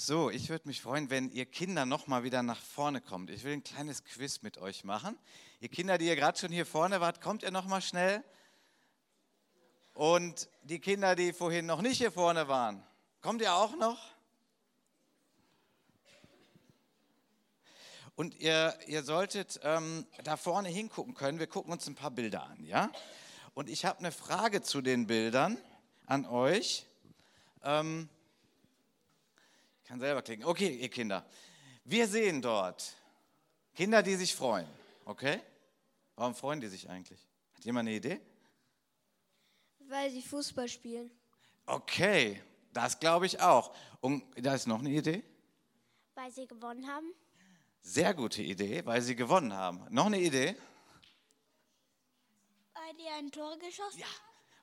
So, ich würde mich freuen, wenn ihr Kinder noch mal wieder nach vorne kommt. Ich will ein kleines Quiz mit euch machen. Ihr Kinder, die ihr gerade schon hier vorne wart, kommt ihr noch mal schnell? Und die Kinder, die vorhin noch nicht hier vorne waren, kommt ihr auch noch? Und ihr, ihr solltet ähm, da vorne hingucken können. Wir gucken uns ein paar Bilder an, ja? Und ich habe eine Frage zu den Bildern an euch. Ähm, kann selber klicken. Okay, ihr Kinder. Wir sehen dort Kinder, die sich freuen. Okay? Warum freuen die sich eigentlich? Hat jemand eine Idee? Weil sie Fußball spielen. Okay, das glaube ich auch. Und da ist noch eine Idee? Weil sie gewonnen haben. Sehr gute Idee, weil sie gewonnen haben. Noch eine Idee? Weil die ein Tor geschossen ja.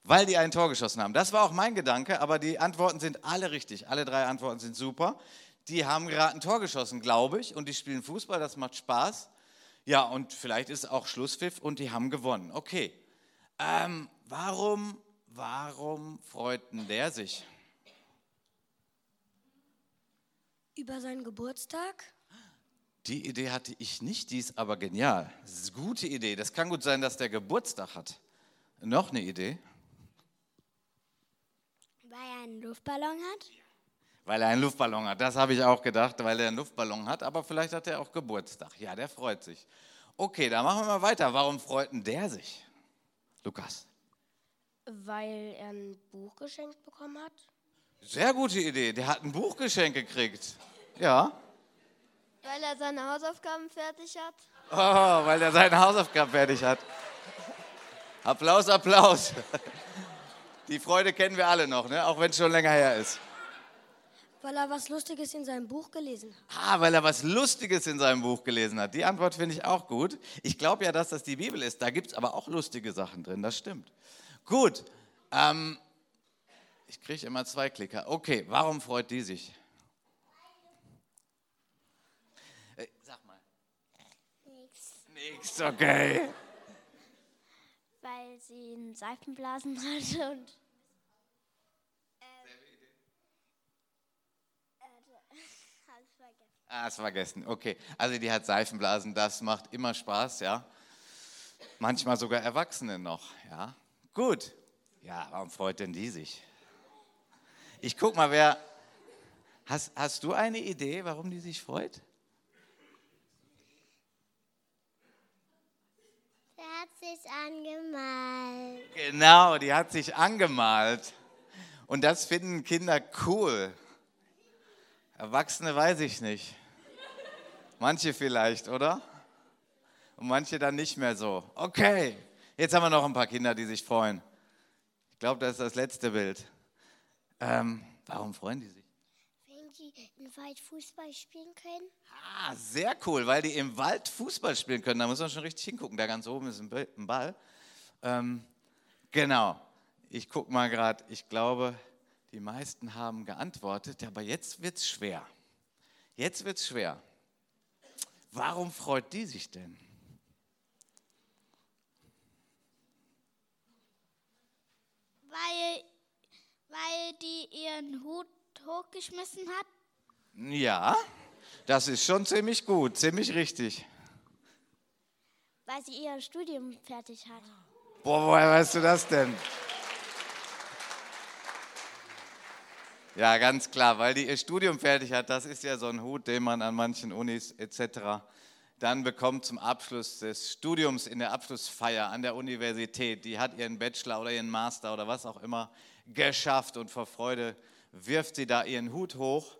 Weil die ein Tor geschossen haben. Das war auch mein Gedanke, aber die Antworten sind alle richtig. Alle drei Antworten sind super. Die haben gerade ein Tor geschossen, glaube ich, und die spielen Fußball, das macht Spaß. Ja, und vielleicht ist auch Schlusspfiff und die haben gewonnen. Okay. Ähm, warum, warum freuten der sich? Über seinen Geburtstag? Die Idee hatte ich nicht, die ist aber genial. Das ist eine gute Idee. Das kann gut sein, dass der Geburtstag hat. Noch eine Idee? Weil er einen Luftballon hat? Weil er einen Luftballon hat. Das habe ich auch gedacht, weil er einen Luftballon hat. Aber vielleicht hat er auch Geburtstag. Ja, der freut sich. Okay, dann machen wir mal weiter. Warum freut denn der sich? Lukas. Weil er ein Buch geschenkt bekommen hat. Sehr gute Idee. Der hat ein Buch geschenkt gekriegt. Ja. Weil er seine Hausaufgaben fertig hat. Oh, weil er seine Hausaufgaben fertig hat. Applaus, Applaus. Die Freude kennen wir alle noch, ne? auch wenn es schon länger her ist. Weil er was Lustiges in seinem Buch gelesen hat. Ah, weil er was Lustiges in seinem Buch gelesen hat. Die Antwort finde ich auch gut. Ich glaube ja, dass das die Bibel ist. Da gibt es aber auch lustige Sachen drin, das stimmt. Gut. Ähm, ich kriege immer zwei Klicker. Okay, warum freut die sich? Äh, sag mal. Nix. Nix, okay. Weil sie einen Seifenblasen hatte und. Ah, es vergessen. Okay, also die hat Seifenblasen, das macht immer Spaß, ja. Manchmal sogar Erwachsene noch, ja. Gut. Ja, warum freut denn die sich? Ich guck mal, wer. Hast, hast du eine Idee, warum die sich freut? Sie hat sich angemalt. Genau, die hat sich angemalt. Und das finden Kinder cool. Erwachsene weiß ich nicht. Manche vielleicht, oder? Und manche dann nicht mehr so. Okay, jetzt haben wir noch ein paar Kinder, die sich freuen. Ich glaube, das ist das letzte Bild. Ähm, warum freuen die sich? Im Wald Fußball spielen können. Ah, sehr cool, weil die im Wald Fußball spielen können. Da muss man schon richtig hingucken. Da ganz oben ist ein Ball. Ähm, genau. Ich gucke mal gerade. Ich glaube, die meisten haben geantwortet, aber jetzt wird es schwer. Jetzt wird es schwer. Warum freut die sich denn? Weil, weil die ihren Hut hochgeschmissen hat. Ja, das ist schon ziemlich gut, ziemlich richtig. Weil sie ihr Studium fertig hat. Boah, woher weißt du das denn? Ja, ganz klar, weil die ihr Studium fertig hat. Das ist ja so ein Hut, den man an manchen Unis etc. dann bekommt zum Abschluss des Studiums in der Abschlussfeier an der Universität. Die hat ihren Bachelor oder ihren Master oder was auch immer geschafft und vor Freude wirft sie da ihren Hut hoch.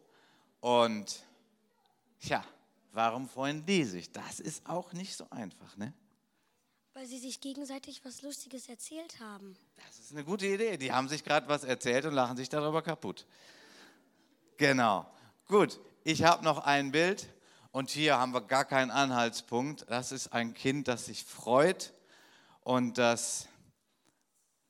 Und ja, warum freuen die sich? Das ist auch nicht so einfach, ne? Weil sie sich gegenseitig was Lustiges erzählt haben. Das ist eine gute Idee. Die haben sich gerade was erzählt und lachen sich darüber kaputt. Genau. Gut, ich habe noch ein Bild und hier haben wir gar keinen Anhaltspunkt. Das ist ein Kind, das sich freut und das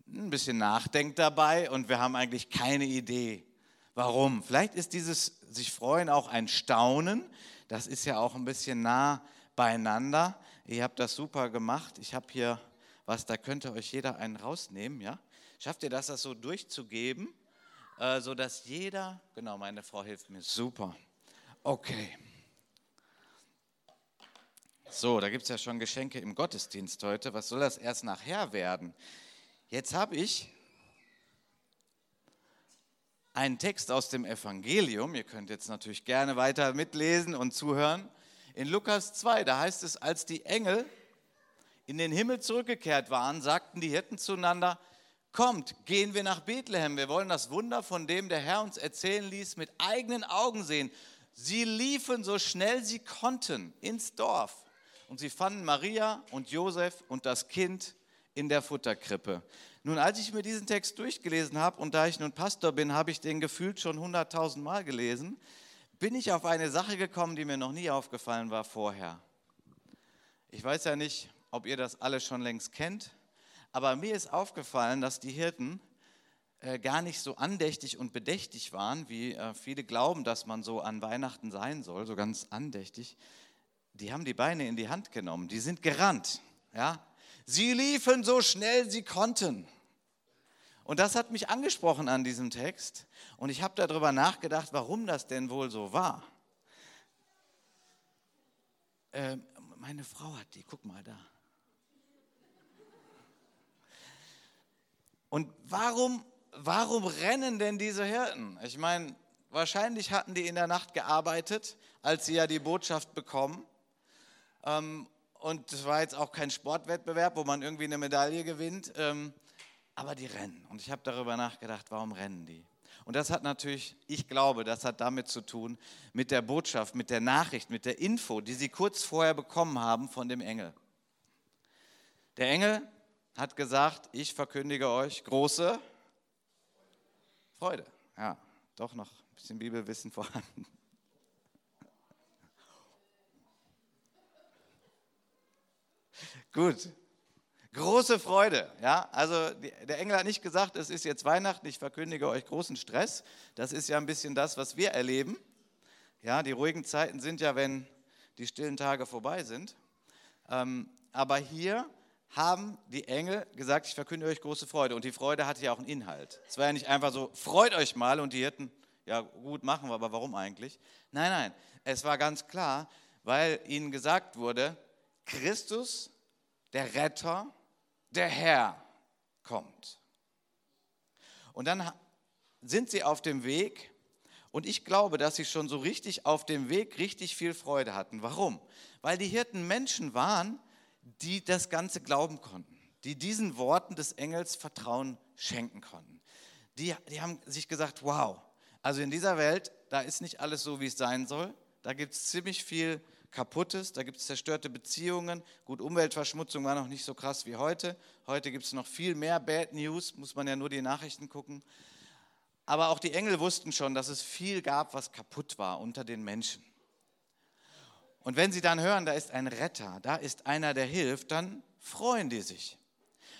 ein bisschen nachdenkt dabei und wir haben eigentlich keine Idee, warum. Vielleicht ist dieses sich freuen auch ein Staunen. Das ist ja auch ein bisschen nah beieinander. Ihr habt das super gemacht. Ich habe hier was, da könnte euch jeder einen rausnehmen. Ja? Schafft ihr das, das so durchzugeben? äh, sodass jeder, genau, meine Frau hilft mir, super. Okay. So, da gibt es ja schon Geschenke im Gottesdienst heute. Was soll das erst nachher werden? Jetzt habe ich einen Text aus dem Evangelium. Ihr könnt jetzt natürlich gerne weiter mitlesen und zuhören. In Lukas 2, da heißt es, als die Engel in den Himmel zurückgekehrt waren, sagten die Hirten zueinander, kommt, gehen wir nach Bethlehem. Wir wollen das Wunder, von dem der Herr uns erzählen ließ, mit eigenen Augen sehen. Sie liefen so schnell sie konnten ins Dorf und sie fanden Maria und Josef und das Kind in der Futterkrippe. Nun, als ich mir diesen Text durchgelesen habe und da ich nun Pastor bin, habe ich den gefühlt schon hunderttausend Mal gelesen, bin ich auf eine Sache gekommen, die mir noch nie aufgefallen war vorher. Ich weiß ja nicht, ob ihr das alle schon längst kennt, aber mir ist aufgefallen, dass die Hirten äh, gar nicht so andächtig und bedächtig waren, wie äh, viele glauben, dass man so an Weihnachten sein soll, so ganz andächtig. Die haben die Beine in die Hand genommen, die sind gerannt. Ja? Sie liefen so schnell sie konnten. Und das hat mich angesprochen an diesem Text. Und ich habe darüber nachgedacht, warum das denn wohl so war. Äh, meine Frau hat die, guck mal da. Und warum, warum rennen denn diese Hirten? Ich meine, wahrscheinlich hatten die in der Nacht gearbeitet, als sie ja die Botschaft bekommen. Ähm, und es war jetzt auch kein Sportwettbewerb, wo man irgendwie eine Medaille gewinnt. Ähm, aber die rennen. Und ich habe darüber nachgedacht, warum rennen die? Und das hat natürlich, ich glaube, das hat damit zu tun, mit der Botschaft, mit der Nachricht, mit der Info, die sie kurz vorher bekommen haben von dem Engel. Der Engel hat gesagt, ich verkündige euch große Freude. Ja, doch noch ein bisschen Bibelwissen vorhanden. Gut, Große Freude, ja. Also der Engel hat nicht gesagt, es ist jetzt Weihnachten, ich verkündige euch großen Stress. Das ist ja ein bisschen das, was wir erleben. Ja, die ruhigen Zeiten sind ja, wenn die stillen Tage vorbei sind. Ähm, aber hier haben die Engel gesagt, ich verkündige euch große Freude. Und die Freude hatte ja auch einen Inhalt. Es war ja nicht einfach so, freut euch mal und die Hirten, ja gut, machen wir, aber warum eigentlich? Nein, nein, es war ganz klar, weil ihnen gesagt wurde, Christus, der Retter, der Herr kommt. Und dann sind sie auf dem Weg und ich glaube, dass sie schon so richtig auf dem Weg richtig viel Freude hatten. Warum? Weil die Hirten Menschen waren, die das Ganze glauben konnten, die diesen Worten des Engels Vertrauen schenken konnten. Die, die haben sich gesagt, wow, also in dieser Welt, da ist nicht alles so, wie es sein soll. Da gibt es ziemlich viel Kaputtes, da gibt es zerstörte Beziehungen. Gut, Umweltverschmutzung war noch nicht so krass wie heute. Heute gibt es noch viel mehr Bad News, muss man ja nur die Nachrichten gucken. Aber auch die Engel wussten schon, dass es viel gab, was kaputt war unter den Menschen. Und wenn sie dann hören, da ist ein Retter, da ist einer, der hilft, dann freuen die sich.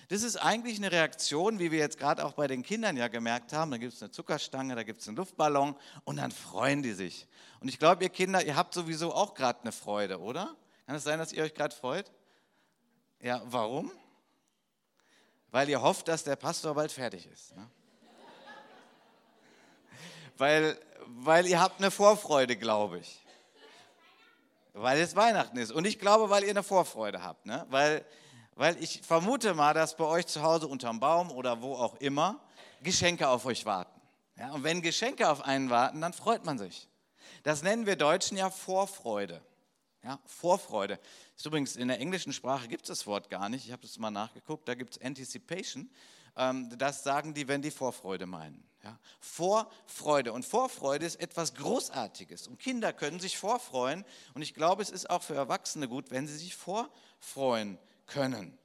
Das ist eigentlich eine Reaktion, wie wir jetzt gerade auch bei den Kindern ja gemerkt haben. Da gibt es eine Zuckerstange, da gibt es einen Luftballon und dann freuen die sich. Und ich glaube, ihr Kinder, ihr habt sowieso auch gerade eine Freude, oder? Kann es sein, dass ihr euch gerade freut? Ja, warum? Weil ihr hofft, dass der Pastor bald fertig ist. Ne? weil, weil ihr habt eine Vorfreude, glaube ich. Weil es Weihnachten ist. Und ich glaube, weil ihr eine Vorfreude habt. Ne? Weil weil ich vermute mal, dass bei euch zu Hause unterm Baum oder wo auch immer Geschenke auf euch warten. Ja, und wenn Geschenke auf einen warten, dann freut man sich. Das nennen wir Deutschen ja Vorfreude. Ja, Vorfreude. Ist übrigens in der englischen Sprache gibt es das Wort gar nicht. Ich habe das mal nachgeguckt. Da gibt es Anticipation. Ähm, das sagen die, wenn die Vorfreude meinen. Ja, Vorfreude. Und Vorfreude ist etwas Großartiges. Und Kinder können sich vorfreuen. Und ich glaube, es ist auch für Erwachsene gut, wenn sie sich vorfreuen können.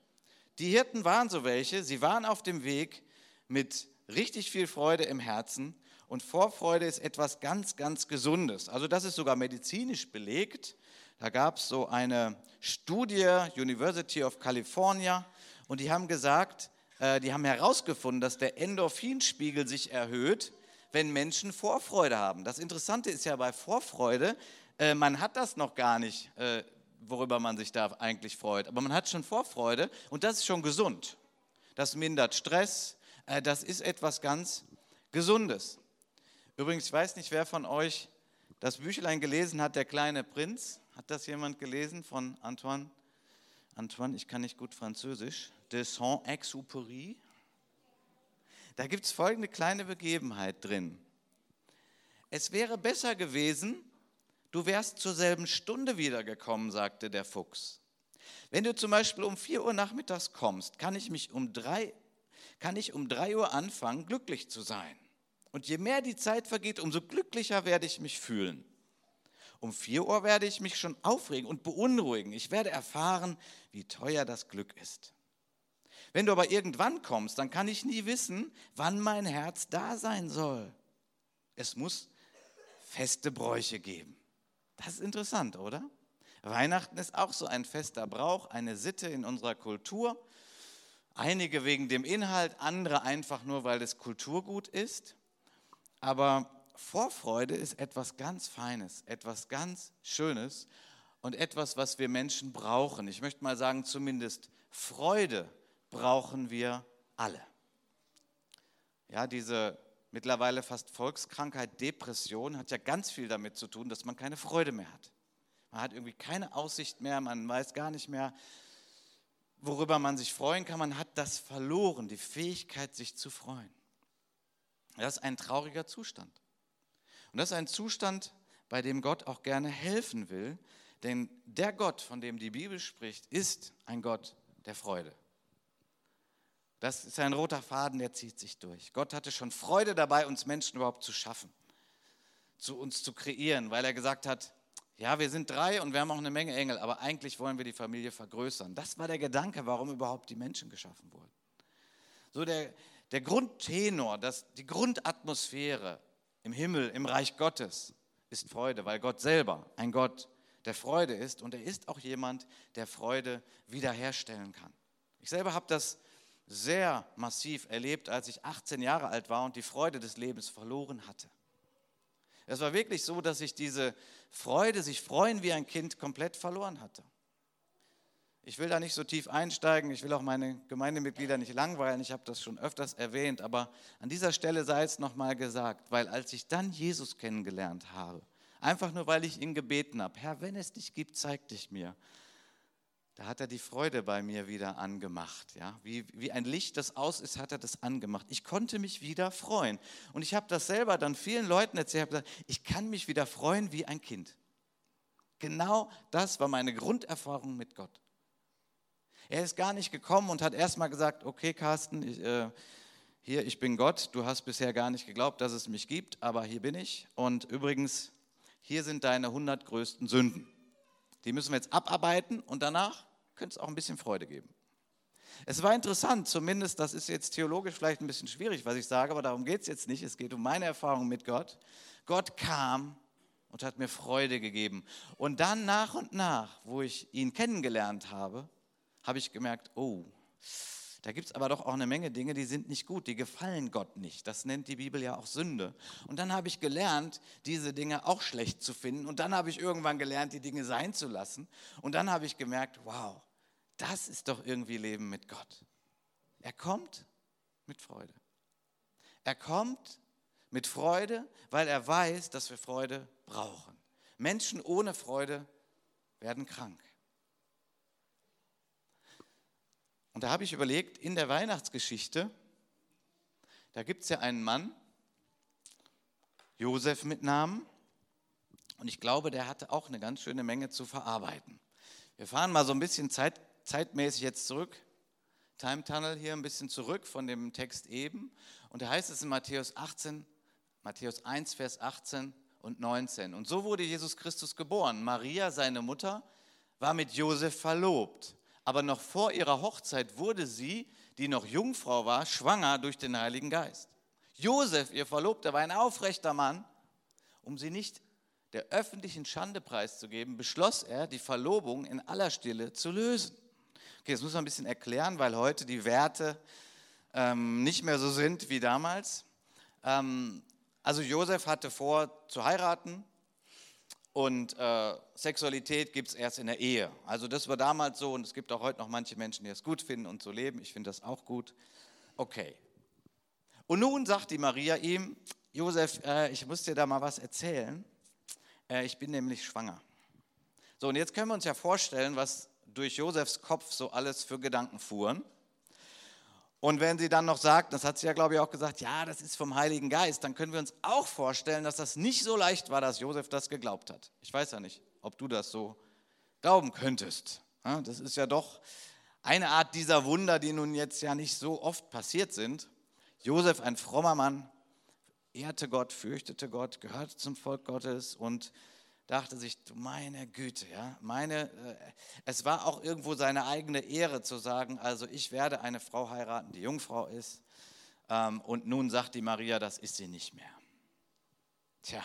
Die Hirten waren so welche, sie waren auf dem Weg mit richtig viel Freude im Herzen und Vorfreude ist etwas ganz, ganz Gesundes. Also das ist sogar medizinisch belegt. Da gab es so eine Studie, University of California, und die haben gesagt, äh, die haben herausgefunden, dass der Endorphinspiegel sich erhöht, wenn Menschen Vorfreude haben. Das Interessante ist ja bei Vorfreude, äh, man hat das noch gar nicht, äh, worüber man sich da eigentlich freut. Aber man hat schon Vorfreude und das ist schon gesund. Das mindert Stress, äh, das ist etwas ganz Gesundes. Übrigens, ich weiß nicht, wer von euch das Büchlein gelesen hat, Der kleine Prinz. Hat das jemand gelesen von Antoine? Antoine, ich kann nicht gut Französisch. De Saint-Exupéry. Da gibt es folgende kleine Begebenheit drin. Es wäre besser gewesen, du wärst zur selben Stunde wiedergekommen, sagte der Fuchs. Wenn du zum Beispiel um 4 Uhr nachmittags kommst, kann ich mich um 3, kann ich um 3 Uhr anfangen, glücklich zu sein. Und je mehr die Zeit vergeht, umso glücklicher werde ich mich fühlen. Um 4 Uhr werde ich mich schon aufregen und beunruhigen. Ich werde erfahren, wie teuer das Glück ist. Wenn du aber irgendwann kommst, dann kann ich nie wissen, wann mein Herz da sein soll. Es muss feste Bräuche geben. Das ist interessant, oder? Weihnachten ist auch so ein fester Brauch, eine Sitte in unserer Kultur. Einige wegen dem Inhalt, andere einfach nur, weil es Kulturgut ist. Aber Vorfreude ist etwas ganz Feines, etwas ganz Schönes und etwas, was wir Menschen brauchen. Ich möchte mal sagen, zumindest Freude brauchen wir alle. Ja, diese mittlerweile fast Volkskrankheit Depression hat ja ganz viel damit zu tun, dass man keine Freude mehr hat. Man hat irgendwie keine Aussicht mehr, man weiß gar nicht mehr, worüber man sich freuen kann. Man hat das verloren, die Fähigkeit, sich zu freuen. Das ist ein trauriger Zustand. Und das ist ein Zustand, bei dem Gott auch gerne helfen will, denn der Gott, von dem die Bibel spricht, ist ein Gott der Freude. Das ist ein roter Faden, der zieht sich durch. Gott hatte schon Freude dabei, uns Menschen überhaupt zu schaffen, zu uns zu kreieren, weil er gesagt hat, ja, wir sind drei und wir haben auch eine Menge Engel, aber eigentlich wollen wir die Familie vergrößern. Das war der Gedanke, warum überhaupt die Menschen geschaffen wurden. So der, der Grundtenor, das, die Grundatmosphäre im Himmel, im Reich Gottes ist Freude, weil Gott selber ein Gott der Freude ist und er ist auch jemand, der Freude wiederherstellen kann. Ich selber habe das sehr massiv erlebt, als ich 18 Jahre alt war und die Freude des Lebens verloren hatte. Es war wirklich so, dass ich diese Freude, sich freuen wie ein Kind, komplett verloren hatte. Ich will da nicht so tief einsteigen, ich will auch meine Gemeindemitglieder nicht langweilen, ich habe das schon öfters erwähnt, aber an dieser Stelle sei es nochmal gesagt, weil als ich dann Jesus kennengelernt habe, einfach nur weil ich ihn gebeten habe, Herr, wenn es dich gibt, zeig dich mir, da hat er die Freude bei mir wieder angemacht. Ja? Wie, wie ein Licht, das aus ist, hat er das angemacht. Ich konnte mich wieder freuen. Und ich habe das selber dann vielen Leuten erzählt, ich gesagt, ich kann mich wieder freuen wie ein Kind. Genau das war meine Grunderfahrung mit Gott. Er ist gar nicht gekommen und hat erstmal gesagt, okay Carsten, ich, äh, hier, ich bin Gott, du hast bisher gar nicht geglaubt, dass es mich gibt, aber hier bin ich. Und übrigens, hier sind deine 100 größten Sünden. Die müssen wir jetzt abarbeiten und danach könnte es auch ein bisschen Freude geben. Es war interessant, zumindest, das ist jetzt theologisch vielleicht ein bisschen schwierig, was ich sage, aber darum geht es jetzt nicht. Es geht um meine Erfahrung mit Gott. Gott kam und hat mir Freude gegeben. Und dann nach und nach, wo ich ihn kennengelernt habe, habe ich gemerkt, oh, da gibt es aber doch auch eine Menge Dinge, die sind nicht gut, die gefallen Gott nicht. Das nennt die Bibel ja auch Sünde. Und dann habe ich gelernt, diese Dinge auch schlecht zu finden. Und dann habe ich irgendwann gelernt, die Dinge sein zu lassen. Und dann habe ich gemerkt, wow, das ist doch irgendwie Leben mit Gott. Er kommt mit Freude. Er kommt mit Freude, weil er weiß, dass wir Freude brauchen. Menschen ohne Freude werden krank. Und da habe ich überlegt, in der Weihnachtsgeschichte, da gibt es ja einen Mann, Josef mit Namen, und ich glaube, der hatte auch eine ganz schöne Menge zu verarbeiten. Wir fahren mal so ein bisschen Zeit, zeitmäßig jetzt zurück, Time Tunnel hier ein bisschen zurück von dem Text eben. Und da heißt es in Matthäus 18, Matthäus 1, Vers 18 und 19. Und so wurde Jesus Christus geboren. Maria, seine Mutter, war mit Josef verlobt aber noch vor ihrer Hochzeit wurde sie, die noch Jungfrau war, schwanger durch den Heiligen Geist. Josef, ihr Verlobter, war ein aufrechter Mann. Um sie nicht der öffentlichen Schande preiszugeben, beschloss er, die Verlobung in aller Stille zu lösen. Okay, das muss man ein bisschen erklären, weil heute die Werte ähm, nicht mehr so sind wie damals. Ähm, also Josef hatte vor zu heiraten, und äh, Sexualität gibt es erst in der Ehe. Also das war damals so und es gibt auch heute noch manche Menschen, die es gut finden und so leben. Ich finde das auch gut. Okay. Und nun sagt die Maria ihm, Josef, äh, ich muss dir da mal was erzählen. Äh, ich bin nämlich schwanger. So, und jetzt können wir uns ja vorstellen, was durch Josefs Kopf so alles für Gedanken fuhren. Und wenn sie dann noch sagt, das hat sie ja, glaube ich, auch gesagt, ja, das ist vom Heiligen Geist, dann können wir uns auch vorstellen, dass das nicht so leicht war, dass Josef das geglaubt hat. Ich weiß ja nicht, ob du das so glauben könntest. Das ist ja doch eine Art dieser Wunder, die nun jetzt ja nicht so oft passiert sind. Josef, ein frommer Mann, ehrte Gott, fürchtete Gott, gehörte zum Volk Gottes und dachte sich, meine Güte, ja, meine, äh, es war auch irgendwo seine eigene Ehre zu sagen, also ich werde eine Frau heiraten, die Jungfrau ist. Ähm, und nun sagt die Maria, das ist sie nicht mehr. Tja,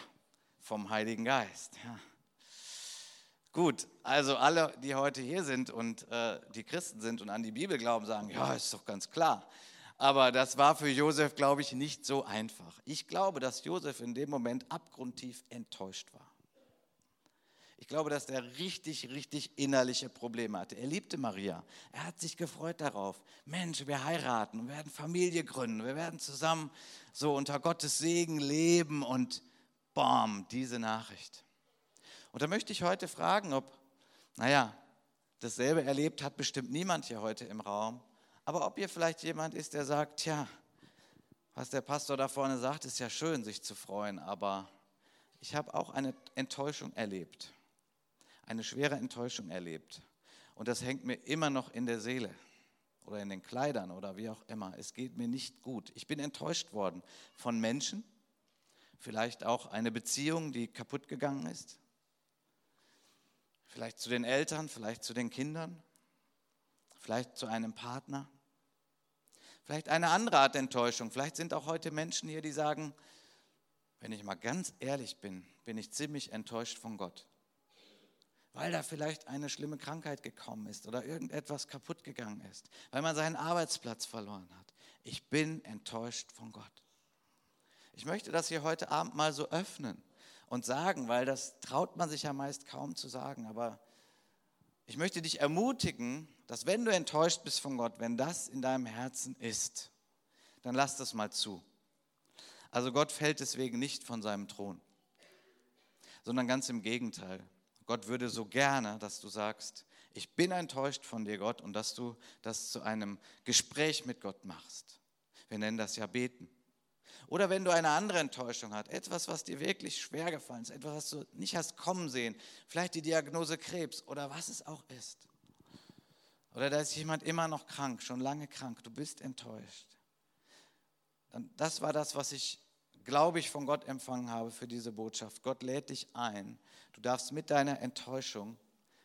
vom Heiligen Geist. Ja. Gut, also alle, die heute hier sind und äh, die Christen sind und an die Bibel glauben, sagen, ja, ist doch ganz klar. Aber das war für Josef, glaube ich, nicht so einfach. Ich glaube, dass Josef in dem Moment abgrundtief enttäuscht war. Ich glaube, dass er richtig, richtig innerliche Probleme hatte. Er liebte Maria. Er hat sich gefreut darauf. Mensch, wir heiraten, wir werden Familie gründen, wir werden zusammen so unter Gottes Segen leben und bam, diese Nachricht. Und da möchte ich heute fragen, ob, naja, dasselbe erlebt hat bestimmt niemand hier heute im Raum, aber ob ihr vielleicht jemand ist, der sagt, tja, was der Pastor da vorne sagt, ist ja schön, sich zu freuen, aber ich habe auch eine Enttäuschung erlebt, eine schwere Enttäuschung erlebt. Und das hängt mir immer noch in der Seele oder in den Kleidern oder wie auch immer. Es geht mir nicht gut. Ich bin enttäuscht worden von Menschen, vielleicht auch eine Beziehung, die kaputt gegangen ist, vielleicht zu den Eltern, vielleicht zu den Kindern, vielleicht zu einem Partner. Vielleicht eine andere Art Enttäuschung. Vielleicht sind auch heute Menschen hier, die sagen, wenn ich mal ganz ehrlich bin, bin ich ziemlich enttäuscht von Gott. Weil da vielleicht eine schlimme Krankheit gekommen ist oder irgendetwas kaputt gegangen ist, weil man seinen Arbeitsplatz verloren hat. Ich bin enttäuscht von Gott. Ich möchte das hier heute Abend mal so öffnen und sagen, weil das traut man sich ja meist kaum zu sagen, aber ich möchte dich ermutigen, dass wenn du enttäuscht bist von Gott, wenn das in deinem Herzen ist, dann lass das mal zu. Also Gott fällt deswegen nicht von seinem Thron, sondern ganz im Gegenteil. Gott würde so gerne, dass du sagst, ich bin enttäuscht von dir, Gott, und dass du das zu einem Gespräch mit Gott machst. Wir nennen das ja beten. Oder wenn du eine andere Enttäuschung hast, etwas, was dir wirklich schwer gefallen ist, etwas, was du nicht hast kommen sehen, vielleicht die Diagnose Krebs oder was es auch ist. Oder da ist jemand immer noch krank, schon lange krank, du bist enttäuscht. Das war das, was ich, glaube ich, von Gott empfangen habe für diese Botschaft. Gott lädt dich ein. Du darfst mit deiner Enttäuschung,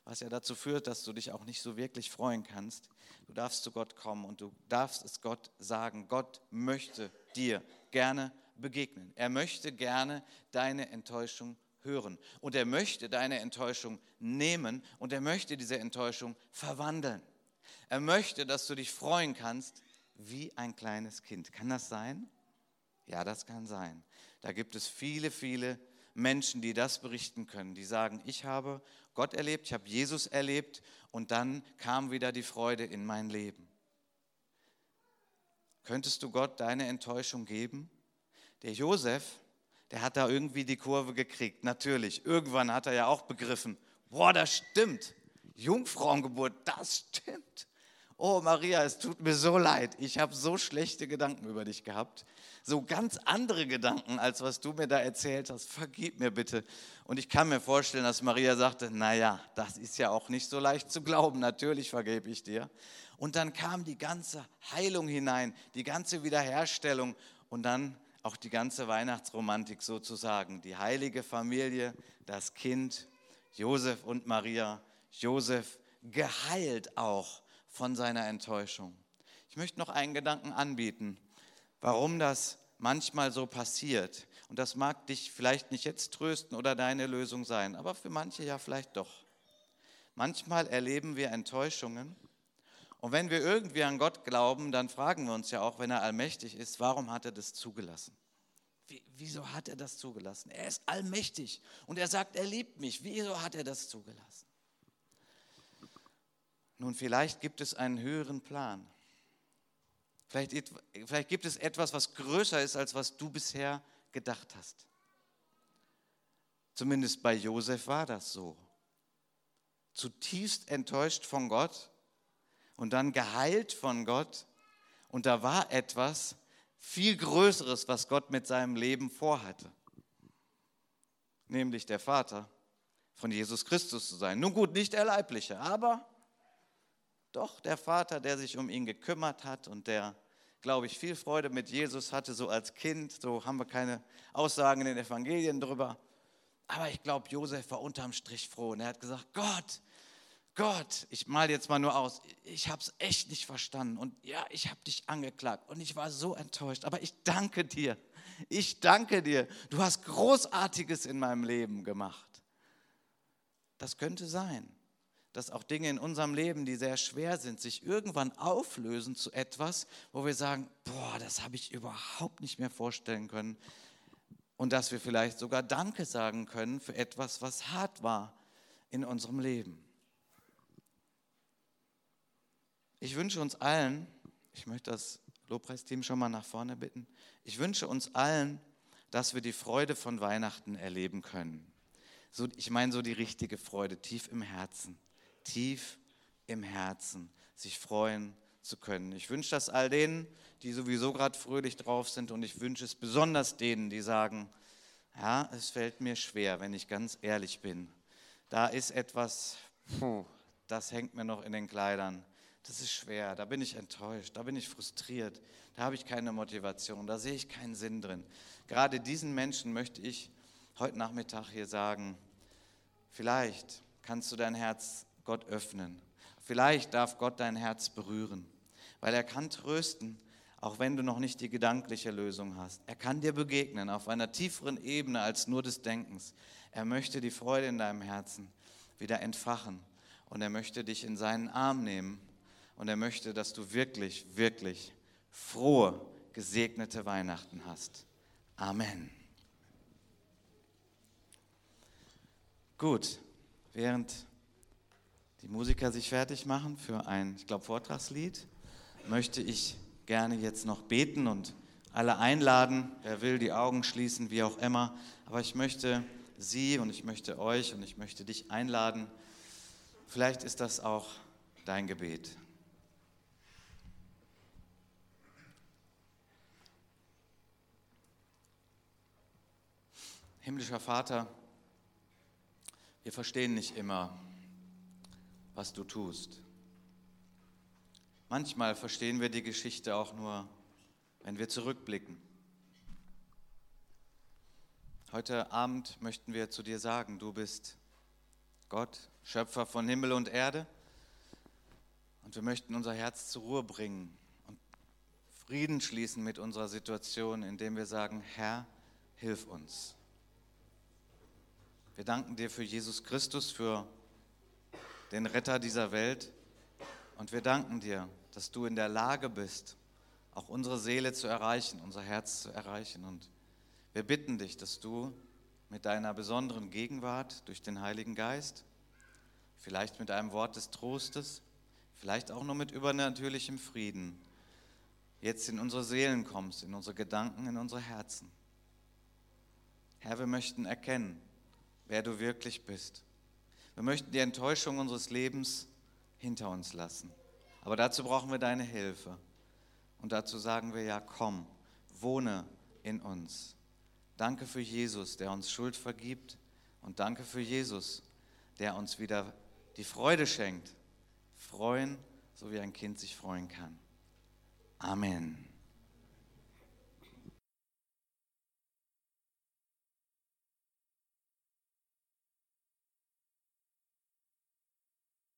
was ja dazu führt, dass du dich auch nicht so wirklich freuen kannst, du darfst zu Gott kommen und du darfst es Gott sagen. Gott möchte dir gerne begegnen. Er möchte gerne deine Enttäuschung hören. Und er möchte deine Enttäuschung nehmen und er möchte diese Enttäuschung verwandeln. Er möchte, dass du dich freuen kannst wie ein kleines Kind. Kann das sein? Ja, das kann sein. Da gibt es viele, viele Menschen, die das berichten können, die sagen, ich habe Gott erlebt, ich habe Jesus erlebt und dann kam wieder die Freude in mein Leben. Könntest du Gott deine Enttäuschung geben? Der Josef, der hat da irgendwie die Kurve gekriegt, natürlich. Irgendwann hat er ja auch begriffen, boah, das stimmt. Jungfrauengeburt, das stimmt oh Maria, es tut mir so leid, ich habe so schlechte Gedanken über dich gehabt, so ganz andere Gedanken, als was du mir da erzählt hast, vergib mir bitte. Und ich kann mir vorstellen, dass Maria sagte, naja, das ist ja auch nicht so leicht zu glauben, natürlich vergebe ich dir. Und dann kam die ganze Heilung hinein, die ganze Wiederherstellung und dann auch die ganze Weihnachtsromantik sozusagen, die heilige Familie, das Kind, Josef und Maria, Josef geheilt auch von seiner Enttäuschung. Ich möchte noch einen Gedanken anbieten, warum das manchmal so passiert. Und das mag dich vielleicht nicht jetzt trösten oder deine Lösung sein, aber für manche ja vielleicht doch. Manchmal erleben wir Enttäuschungen. Und wenn wir irgendwie an Gott glauben, dann fragen wir uns ja auch, wenn er allmächtig ist, warum hat er das zugelassen? wieso hat er das zugelassen? Er ist allmächtig und er sagt, er liebt mich. Wieso hat er das zugelassen? Nun, vielleicht gibt es einen höheren Plan. Vielleicht, vielleicht gibt es etwas, was größer ist, als was du bisher gedacht hast. Zumindest bei Josef war das so. Zutiefst enttäuscht von Gott und dann geheilt von Gott. Und da war etwas viel Größeres, was Gott mit seinem Leben vorhatte. Nämlich der Vater von Jesus Christus zu sein. Nun gut, nicht der leibliche, aber doch der Vater, der sich um ihn gekümmert hat und der, glaube ich, viel Freude mit Jesus hatte, so als Kind. So haben wir keine Aussagen in den Evangelien drüber. Aber ich glaube, Josef war unterm Strich froh und er hat gesagt, Gott, Gott, ich mal jetzt mal nur aus, ich habe es echt nicht verstanden und ja, ich habe dich angeklagt und ich war so enttäuscht, aber ich danke dir, ich danke dir, du hast Großartiges in meinem Leben gemacht. Das könnte sein dass auch Dinge in unserem Leben, die sehr schwer sind, sich irgendwann auflösen zu etwas, wo wir sagen, boah, das habe ich überhaupt nicht mehr vorstellen können. Und dass wir vielleicht sogar Danke sagen können für etwas, was hart war in unserem Leben. Ich wünsche uns allen, ich möchte das Lobpreisteam schon mal nach vorne bitten, ich wünsche uns allen, dass wir die Freude von Weihnachten erleben können. So, ich meine so die richtige Freude tief im Herzen tief im Herzen sich freuen zu können. Ich wünsche das all denen, die sowieso gerade fröhlich drauf sind und ich wünsche es besonders denen, die sagen, ja, es fällt mir schwer, wenn ich ganz ehrlich bin. Da ist etwas, puh, das hängt mir noch in den Kleidern. Das ist schwer, da bin ich enttäuscht, da bin ich frustriert, da habe ich keine Motivation, da sehe ich keinen Sinn drin. Gerade diesen Menschen möchte ich heute Nachmittag hier sagen, vielleicht kannst du dein Herz Gott öffnen. Vielleicht darf Gott dein Herz berühren, weil er kann trösten, auch wenn du noch nicht die gedankliche Lösung hast. Er kann dir begegnen auf einer tieferen Ebene als nur des Denkens. Er möchte die Freude in deinem Herzen wieder entfachen und er möchte dich in seinen Arm nehmen und er möchte, dass du wirklich, wirklich frohe, gesegnete Weihnachten hast. Amen. Gut, während die Musiker sich fertig machen für ein, ich glaube, Vortragslied, möchte ich gerne jetzt noch beten und alle einladen, wer will, die Augen schließen, wie auch immer. Aber ich möchte Sie und ich möchte euch und ich möchte dich einladen. Vielleicht ist das auch dein Gebet. Himmlischer Vater, wir verstehen nicht immer, was du tust. Manchmal verstehen wir die Geschichte auch nur, wenn wir zurückblicken. Heute Abend möchten wir zu dir sagen, du bist Gott, Schöpfer von Himmel und Erde. Und wir möchten unser Herz zur Ruhe bringen und Frieden schließen mit unserer Situation, indem wir sagen, Herr, hilf uns. Wir danken dir für Jesus Christus, für den Retter dieser Welt. Und wir danken dir, dass du in der Lage bist, auch unsere Seele zu erreichen, unser Herz zu erreichen. Und wir bitten dich, dass du mit deiner besonderen Gegenwart durch den Heiligen Geist, vielleicht mit einem Wort des Trostes, vielleicht auch nur mit übernatürlichem Frieden, jetzt in unsere Seelen kommst, in unsere Gedanken, in unsere Herzen. Herr, wir möchten erkennen, wer du wirklich bist wir möchten die Enttäuschung unseres Lebens hinter uns lassen. Aber dazu brauchen wir deine Hilfe. Und dazu sagen wir ja, komm, wohne in uns. Danke für Jesus, der uns Schuld vergibt. Und danke für Jesus, der uns wieder die Freude schenkt. Freuen, so wie ein Kind sich freuen kann. Amen.